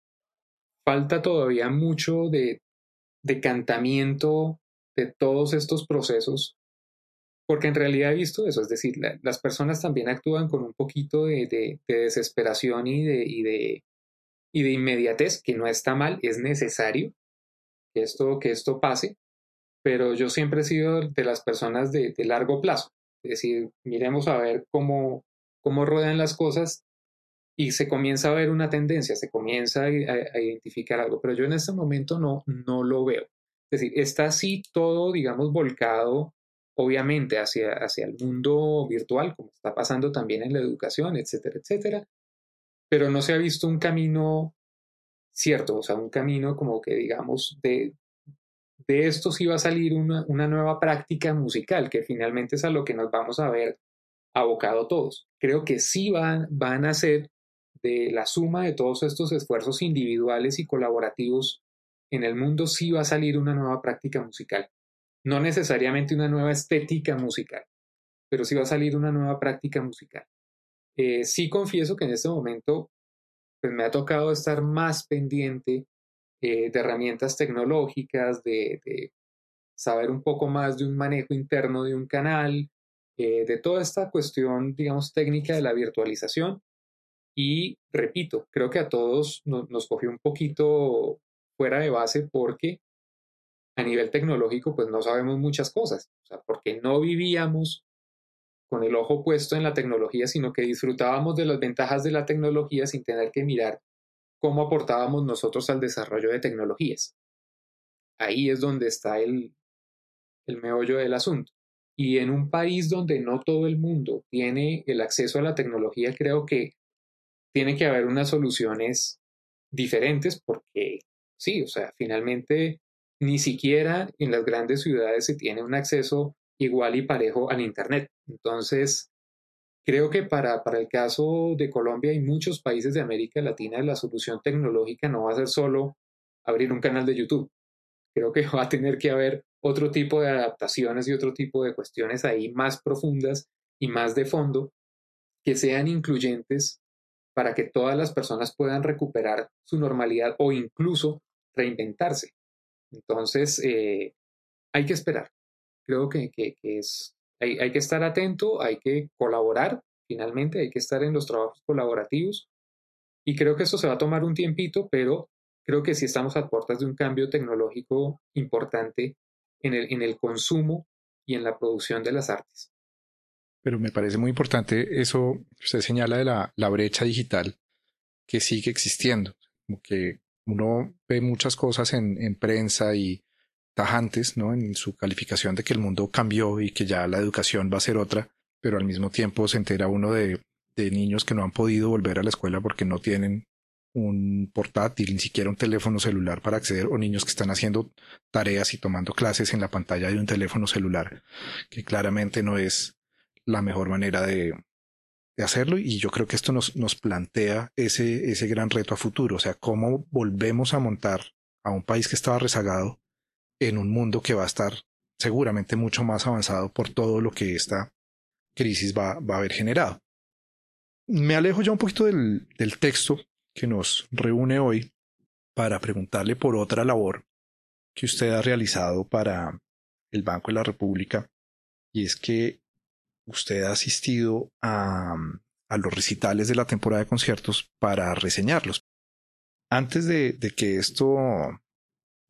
falta todavía mucho de decantamiento de todos estos procesos porque en realidad he visto eso, es decir, las personas también actúan con un poquito de, desesperación y de, inmediatez, que no está mal, es necesario que esto, que esto pase, pero yo siempre he sido de las personas de, largo plazo, es decir, miremos a ver cómo, cómo ruedan las cosas y se comienza a ver una tendencia, se comienza a, a, identificar algo, pero yo en este momento no, no lo veo. Es decir, está así todo, digamos, volcado obviamente hacia, hacia el mundo virtual, como está pasando también en la educación, etcétera, etcétera, pero no se ha visto un camino cierto, o sea, un camino como que digamos de, de esto sí va a salir una, una nueva práctica musical, que finalmente es a lo que nos vamos a ver abocado todos. Creo que sí van, van a ser de la suma de todos estos esfuerzos individuales y colaborativos en el mundo, sí va a salir una nueva práctica musical no necesariamente una nueva estética musical, pero sí va a salir una nueva práctica musical. Eh, sí confieso que en este momento pues me ha tocado estar más pendiente eh, de herramientas tecnológicas, de, saber un poco más de un manejo interno de un canal, eh, de toda esta cuestión, digamos, técnica de la virtualización. Y repito, creo que a todos nos cogió un poquito fuera de base porque a nivel tecnológico pues no sabemos muchas cosas, porque no vivíamos con el ojo puesto en la tecnología, sino que disfrutábamos de las ventajas de la tecnología sin tener que mirar cómo aportábamos nosotros al desarrollo de tecnologías. Ahí es donde está el, el meollo del asunto. Y en un país donde no todo el mundo tiene el acceso a la tecnología, creo que tiene que haber unas soluciones diferentes porque sí, o sea, finalmente ni siquiera en las grandes ciudades se tiene un acceso igual y parejo al Internet. Entonces, creo que para, para el caso de Colombia y muchos países de América Latina, la solución tecnológica no va a ser solo abrir un canal de YouTube. Creo que <laughs> va a tener que haber otro tipo de adaptaciones y otro tipo de cuestiones ahí más profundas y más de fondo que sean incluyentes para que todas las personas puedan recuperar su normalidad o incluso reinventarse. Entonces, eh, hay que esperar creo que, es, hay, hay, que estar atento, hay que colaborar, finalmente, hay que estar en los trabajos colaborativos. Y creo que esto se va a tomar un tiempito, pero creo que sí estamos a puertas de un cambio tecnológico importante en el, en el consumo y en la producción de las artes. Pero me parece muy importante eso que usted señala de la, la brecha digital que sigue existiendo. Como que uno ve muchas cosas en, en prensa y tajantes ¿no? en su calificación de que el mundo cambió y que ya la educación va a ser otra, pero al mismo tiempo se entera uno de, de niños que no han podido volver a la escuela porque no tienen un portátil, ni siquiera un teléfono celular para acceder, o niños que están haciendo tareas y tomando clases en la pantalla de un teléfono celular, que claramente no es la mejor manera de, de hacerlo. Y yo creo que esto nos, nos plantea ese, ese gran reto a futuro, o sea, cómo volvemos a montar a un país que estaba rezagado en un mundo que va a estar seguramente mucho más avanzado por todo lo que esta crisis va, a haber generado. Me alejo ya un poquito del, del texto que nos reúne hoy para preguntarle por otra labor que usted ha realizado para el Banco de la República y es que usted ha asistido a, a los recitales de la temporada de conciertos para reseñarlos. Antes de, de que esto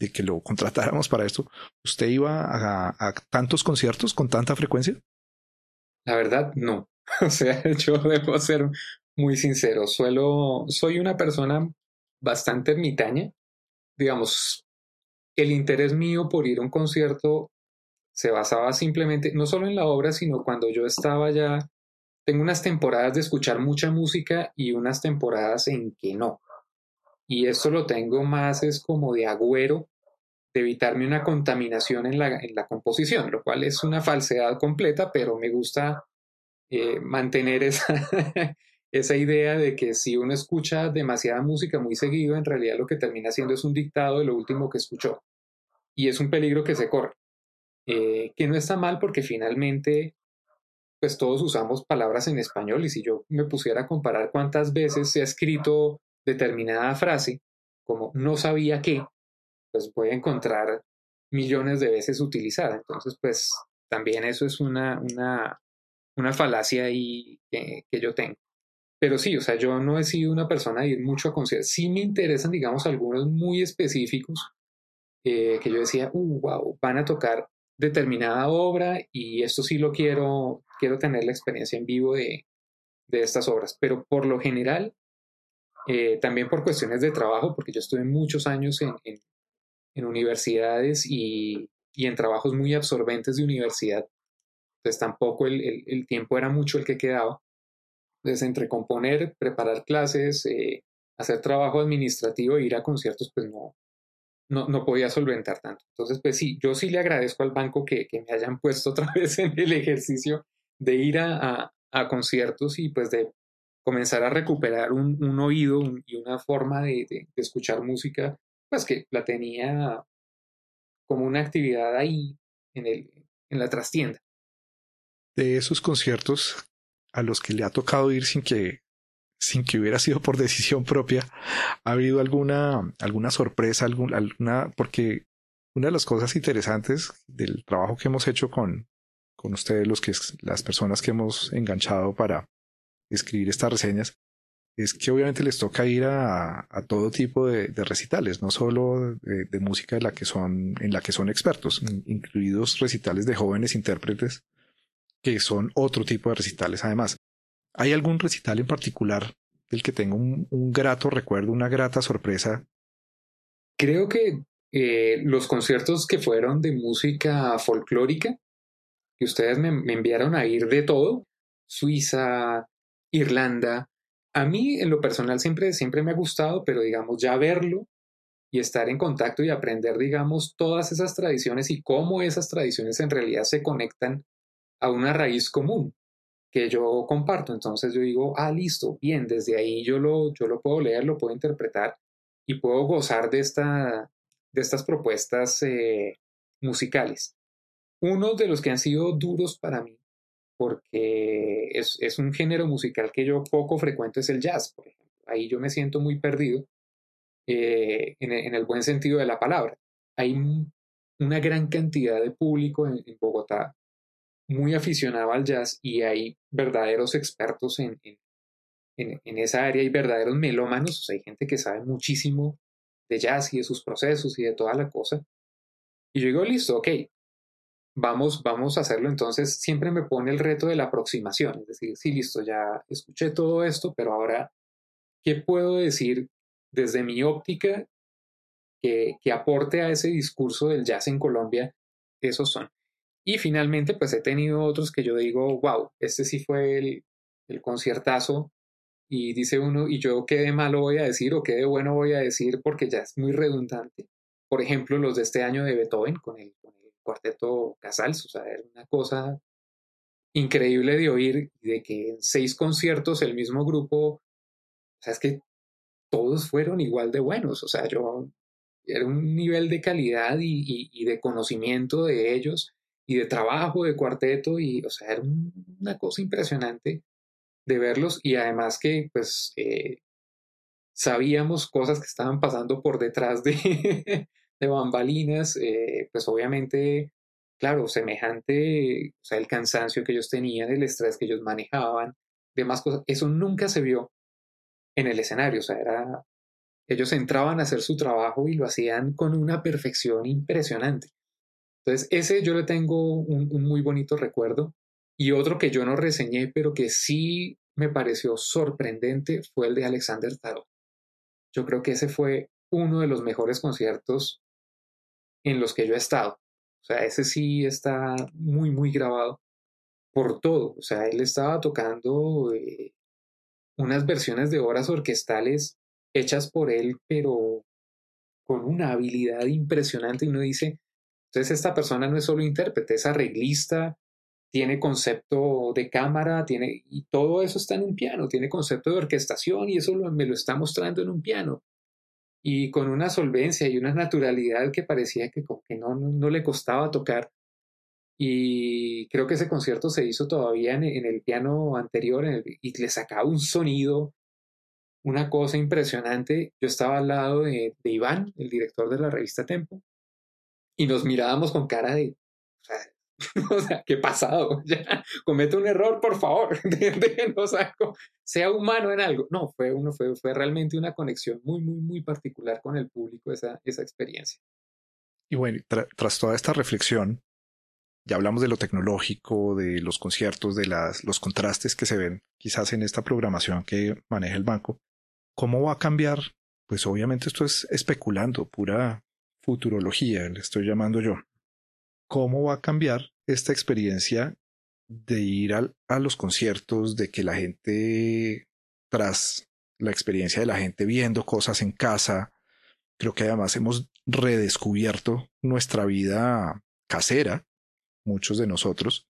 de que lo contratáramos para esto, ¿usted iba a, tantos conciertos con tanta frecuencia? La verdad, no. <laughs> O sea, yo debo ser muy sincero. Suelo, soy una persona bastante ermitaña. Digamos, el interés mío por ir a un concierto se basaba simplemente, no solo en la obra, sino cuando yo estaba ya, tengo unas temporadas de escuchar mucha música y unas temporadas en que no. Y esto lo tengo más es como de agüero de evitarme una contaminación en la, en la composición, lo cual es una falsedad completa, pero me gusta eh, mantener esa, <laughs> esa idea de que si uno escucha demasiada música muy seguido, en realidad lo que termina haciendo es un dictado de lo último que escuchó. Y es un peligro que se corre. Eh, que no está mal porque finalmente, pues todos usamos palabras en español y si yo me pusiera a comparar cuántas veces se ha escrito determinada frase, como no sabía qué, pues voy a encontrar millones de veces utilizada. Entonces, pues también eso es una, una, una falacia ahí que, yo tengo. Pero sí, o sea, yo no he sido una persona de ir mucho a conciertos. Sí me interesan, digamos, algunos muy específicos eh, que yo decía, uh, wow, van a tocar determinada obra y esto sí lo quiero, quiero tener la experiencia en vivo de, de estas obras. Pero por lo general, eh, también por cuestiones de trabajo, porque yo estuve muchos años en, en universidades y, en trabajos muy absorbentes de universidad. Entonces tampoco el, tiempo era mucho el que quedaba. Entonces entre componer, preparar clases, eh, hacer trabajo administrativo e ir a conciertos, pues no, no, no, podía solventar tanto. Entonces, pues sí, yo sí le agradezco al banco que, me hayan <laughs> puesto otra vez en el ejercicio de ir a, conciertos y pues de comenzar a recuperar un, oído y una forma de, de, escuchar música pues que la tenía como una actividad ahí en, el, en la trastienda. De esos conciertos a los que le ha tocado ir sin que sin que hubiera sido por decisión propia, ha habido alguna, alguna sorpresa, alguna, porque una de las cosas interesantes del trabajo que hemos hecho con, con ustedes, los que, las personas que hemos enganchado para escribir estas reseñas, es que obviamente les toca ir a, todo tipo de, recitales, no solo de, música en la que son, en la que son expertos, incluidos recitales de jóvenes intérpretes, que son otro tipo de recitales además. ¿Hay algún recital en particular del que tengo un, grato recuerdo, una grata sorpresa? Creo que eh, los conciertos que fueron de música folclórica, que ustedes me, enviaron a ir de todo, Suiza, Irlanda, a mí en lo personal siempre, siempre me ha gustado, pero digamos ya verlo y estar en contacto y aprender, digamos, todas esas tradiciones y cómo esas tradiciones en realidad se conectan a una raíz común que yo comparto. Entonces yo digo, ah, listo, bien, desde ahí yo lo, yo lo puedo leer, lo puedo interpretar y puedo gozar de, esta, de estas propuestas eh, musicales. Uno de los que han sido duros para mí, porque es, es, un género musical que yo poco frecuento, es el jazz, por ejemplo. Ahí yo me siento muy perdido eh, en, en, el buen sentido de la palabra. Hay una gran cantidad de público en Bogotá muy aficionado al jazz y hay verdaderos expertos en, en, esa área, hay verdaderos melómanos, hay gente que sabe muchísimo de jazz y de sus procesos y de toda la cosa. Y yo digo, listo, ok, vamos, vamos a hacerlo. Entonces siempre me pone el reto de la aproximación, es decir, sí, listo, ya escuché todo esto, pero ahora, ¿qué puedo decir desde mi óptica que, que aporte a ese discurso del jazz en Colombia? Esos son. Y finalmente, pues he tenido otros que yo digo, wow, este sí fue el, el conciertazo. Y dice uno, ¿y yo qué de malo voy a decir o qué de bueno voy a decir? Porque ya es muy redundante. Por ejemplo, los de este año de Beethoven con el, cuarteto Casals, o sea, era una cosa increíble de oír, de que en seis conciertos el mismo grupo, o sea, es que todos fueron igual de buenos, o sea, yo, era un nivel de calidad y, y de conocimiento de ellos y de trabajo de cuarteto y, o sea, era una cosa impresionante de verlos y además que, pues, eh, sabíamos cosas que estaban pasando por detrás de, <laughs> de bambalinas, eh, pues obviamente, claro, semejante, o sea, el cansancio que ellos tenían, el estrés que ellos manejaban, demás cosas, eso nunca se vio en el escenario, o sea, era, ellos entraban a hacer su trabajo y lo hacían con una perfección impresionante. Entonces, ese yo le tengo un, muy bonito recuerdo. Y otro que yo no reseñé, pero que sí me pareció sorprendente, fue el de Alexander Tarot. Yo creo que ese fue uno de los mejores conciertos en los que yo he estado. O sea, ese sí está muy, muy grabado por todo. O sea, él estaba tocando eh, unas versiones de obras orquestales hechas por él, pero con una habilidad impresionante. Y uno dice, entonces esta persona no es solo intérprete, es arreglista, tiene concepto de cámara, tiene, y todo eso está en un piano, tiene concepto de orquestación y eso me lo está mostrando en un piano. Y con una solvencia y una naturalidad que parecía que, que no, no, le costaba tocar. Y creo que ese concierto se hizo todavía en, el piano anterior y le sacaba un sonido, una cosa impresionante. Yo estaba al lado de Iván, el director de la revista Tempo, y nos mirábamos con cara de, o sea, <laughs> ¿qué pasado? <laughs> Ya, comete un error, por favor, <laughs> déjenos algo, sea humano en algo. No, fue, uno, fue, fue realmente una conexión muy, muy, muy particular con el público, esa, esa experiencia. Y bueno, tras toda esta reflexión, ya hablamos de lo tecnológico, de los conciertos, de las, los contrastes que se ven quizás en esta programación que maneja el banco. ¿Cómo va a cambiar? Pues obviamente esto es especulando, pura, futurología, le estoy llamando yo. ¿Cómo va a cambiar esta experiencia de ir a los conciertos, de que la gente, tras la experiencia de la gente viendo cosas en casa, creo que además hemos redescubierto nuestra vida casera, muchos de nosotros,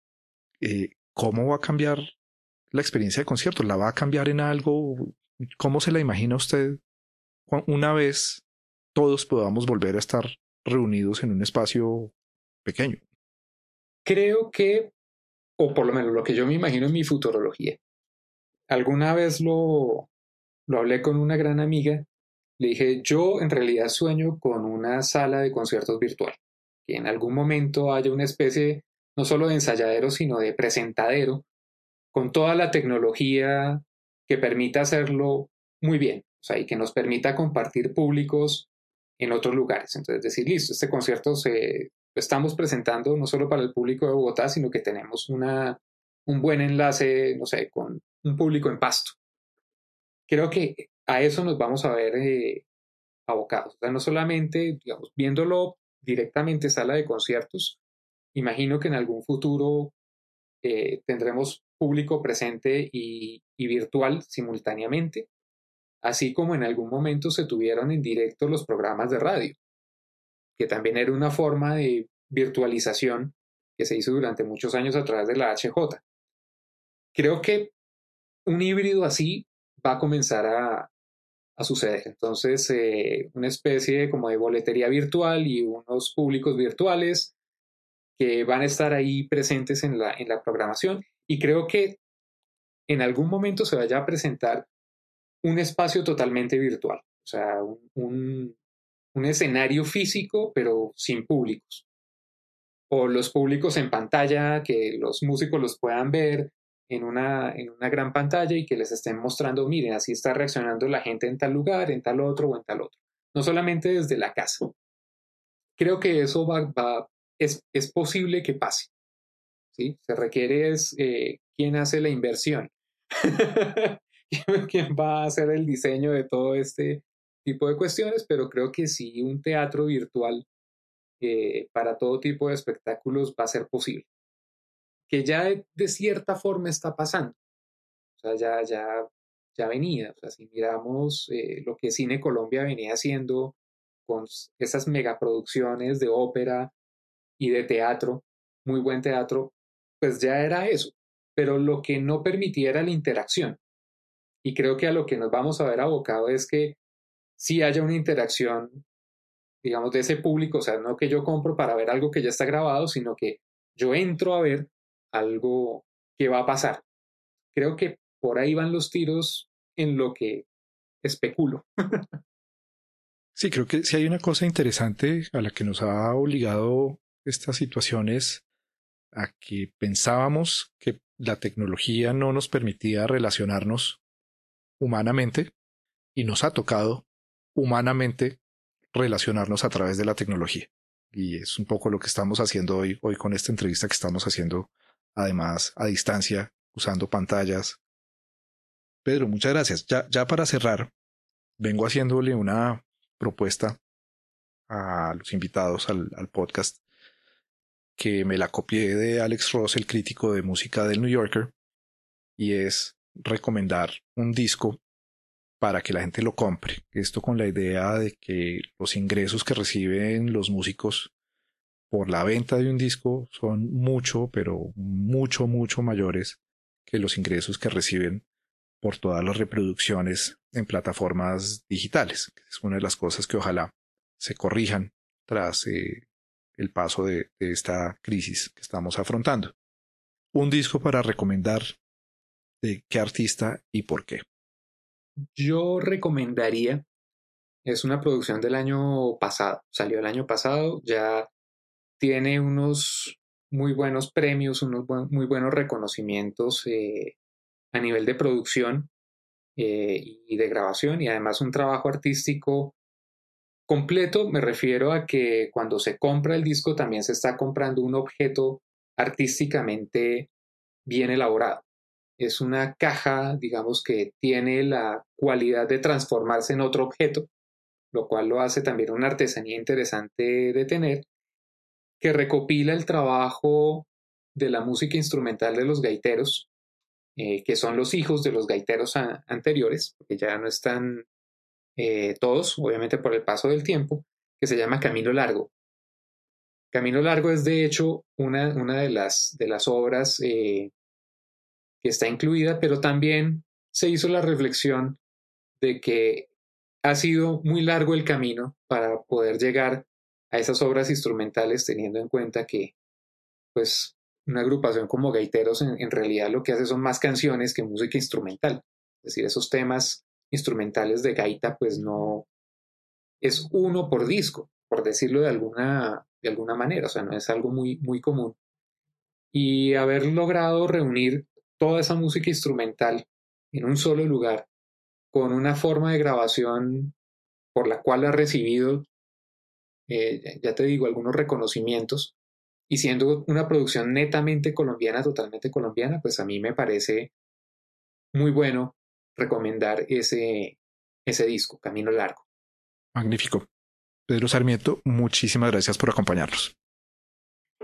eh, ¿cómo va a cambiar la experiencia de conciertos? ¿La va a cambiar en algo? ¿Cómo se la imagina usted una vez todos podamos volver a estar reunidos en un espacio pequeño. Creo que, o por lo menos lo que yo me imagino en mi futurología, alguna vez lo, lo hablé con una gran amiga, le dije, yo en realidad sueño con una sala de conciertos virtual, que en algún momento haya una especie no solo de ensayadero, sino de presentadero, con toda la tecnología que permita hacerlo muy bien, o sea, y que nos permita compartir públicos en otros lugares. Entonces, decir, listo, este concierto se lo estamos presentando no solo para el público de Bogotá, sino que tenemos una, un buen enlace, no sé, con un público en pasto. Creo que a eso nos vamos a ver eh, abocados. O sea, no solamente, digamos, viéndolo directamente sala de conciertos, imagino que en algún futuro eh, tendremos público presente y, y, virtual simultáneamente, así como en algún momento se tuvieron en directo los programas de radio, que también era una forma de virtualización que se hizo durante muchos años a través de la HJ. Creo que un híbrido así va a comenzar a, a suceder. Entonces, eh, una especie como de boletería virtual y unos públicos virtuales que van a estar ahí presentes en la, en la programación. Y creo que en algún momento se vaya a presentar un espacio totalmente virtual, o sea, un, escenario físico, pero sin públicos. O los públicos en pantalla, que los músicos los puedan ver, en una, en una gran pantalla y que les estén mostrando, miren, así está reaccionando la gente en tal lugar, en tal otro o en tal otro. No solamente desde la casa. Creo que eso va, es, es, posible que pase. ¿sí? Se requiere es eh, quién hace la inversión. <laughs> quién va a hacer el diseño de todo este tipo de cuestiones, pero creo que sí un teatro virtual eh, para todo tipo de espectáculos va a ser posible que ya de, cierta forma está pasando. O sea, ya, ya, ya venía. O sea, si miramos eh, lo que Cine Colombia venía haciendo con esas megaproducciones de ópera y de teatro, muy buen teatro, pues ya era eso. Pero lo que no permitiera la interacción. Y creo que a lo que nos vamos a ver abocado es que si haya una interacción, digamos, de ese público, o sea, no que yo compro para ver algo que ya está grabado, sino que yo entro a ver algo que va a pasar. Creo que por ahí van los tiros en lo que especulo. <laughs> sí, creo que si hay una cosa interesante a la que nos ha obligado estas situaciones a que pensábamos que la tecnología no nos permitía relacionarnos humanamente y nos ha tocado humanamente relacionarnos a través de la tecnología. Y es un poco lo que estamos haciendo hoy, hoy con esta entrevista que estamos haciendo además a distancia, usando pantallas. Pedro, muchas gracias. Ya, para cerrar, vengo haciéndole una propuesta a los invitados al, al podcast que me la copié de Alex Ross, el crítico de música del New Yorker, y es recomendar un disco para que la gente lo compre. Esto con la idea de que los ingresos que reciben los músicos por la venta de un disco son mucho, pero mucho, mucho mayores que los ingresos que reciben por todas las reproducciones en plataformas digitales. Es una de las cosas que ojalá se corrijan tras eh, el paso de, de esta crisis que estamos afrontando. Un disco para recomendar de qué artista y por qué. Yo recomendaría, es una producción del año pasado, salió el año pasado, ya tiene unos muy buenos premios, unos muy buenos reconocimientos eh, a nivel de producción eh, y de grabación y además un trabajo artístico completo. Me refiero a que cuando se compra el disco también se está comprando un objeto artísticamente bien elaborado. Es una caja, digamos, que tiene la cualidad de transformarse en otro objeto, lo cual lo hace también una artesanía interesante de tener que recopila el trabajo de la música instrumental de los gaiteros, eh, que son los hijos de los gaiteros anteriores, porque ya no están eh, todos, obviamente por el paso del tiempo, que se llama Camino Largo. Camino Largo es de hecho una, una de, las, de las obras eh, que está incluida, pero también se hizo la reflexión de que ha sido muy largo el camino para poder llegar a esas obras instrumentales teniendo en cuenta que pues una agrupación como Gaiteros en, realidad lo que hace son más canciones que música instrumental. Es decir, esos temas instrumentales de gaita pues no es uno por disco, por decirlo de alguna, de alguna manera, o sea, no es algo muy, muy común. Y haber logrado reunir toda esa música instrumental en un solo lugar, con una forma de grabación por la cual ha recibido, eh, ya te digo, algunos reconocimientos, y siendo una producción netamente colombiana, totalmente colombiana, pues a mí me parece muy bueno recomendar ese, ese disco, Camino Largo. Magnífico. Pedro Sarmiento, muchísimas gracias por acompañarnos.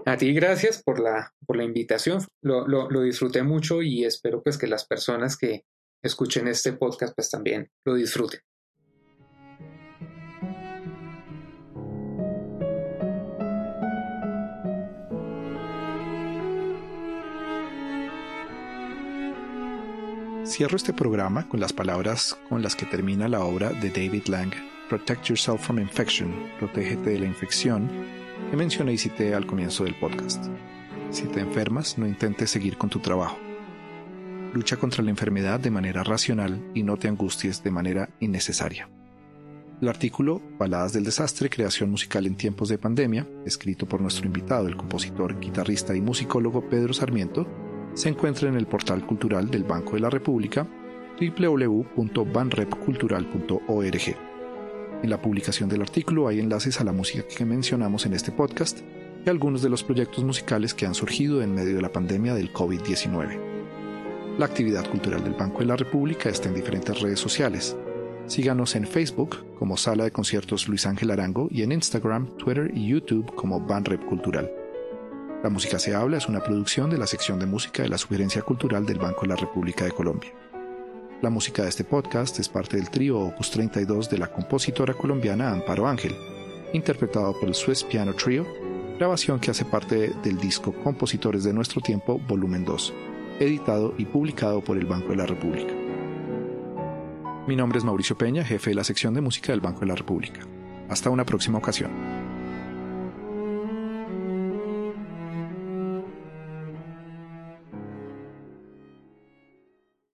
A ti gracias por la, por la invitación. Lo, lo, disfruté mucho y espero pues que las personas que escuchen este podcast pues también lo disfruten. Cierro este programa con las palabras con las que termina la obra de David Lang, Protect Yourself from Infection, Protégete de la infección, que mencioné y cité al comienzo del podcast. Si te enfermas, no intentes seguir con tu trabajo. Lucha contra la enfermedad de manera racional y no te angusties de manera innecesaria. El artículo Baladas del Desastre, creación musical en tiempos de pandemia, escrito por nuestro invitado, el compositor, guitarrista y musicólogo Pedro Sarmiento, se encuentra en el portal cultural del Banco de la República www.banrepcultural.org. En la publicación del artículo hay enlaces a la música que mencionamos en este podcast y algunos de los proyectos musicales que han surgido en medio de la pandemia del COVID-19. La actividad cultural del Banco de la República está en diferentes redes sociales. Síganos en Facebook como Sala de Conciertos Luis Ángel Arango y en Instagram, Twitter y YouTube como Banrep Cultural. La Música se habla es una producción de la sección de música de la Sugerencia Cultural del Banco de la República de Colombia. La música de este podcast es parte del trío Opus 32 de la compositora colombiana Amparo Ángel, interpretado por el Swiss Piano Trio, grabación que hace parte del disco Compositores de Nuestro Tiempo, volumen 2, editado y publicado por el Banco de la República. Mi nombre es Mauricio Peña, jefe de la sección de música del Banco de la República. Hasta una próxima ocasión.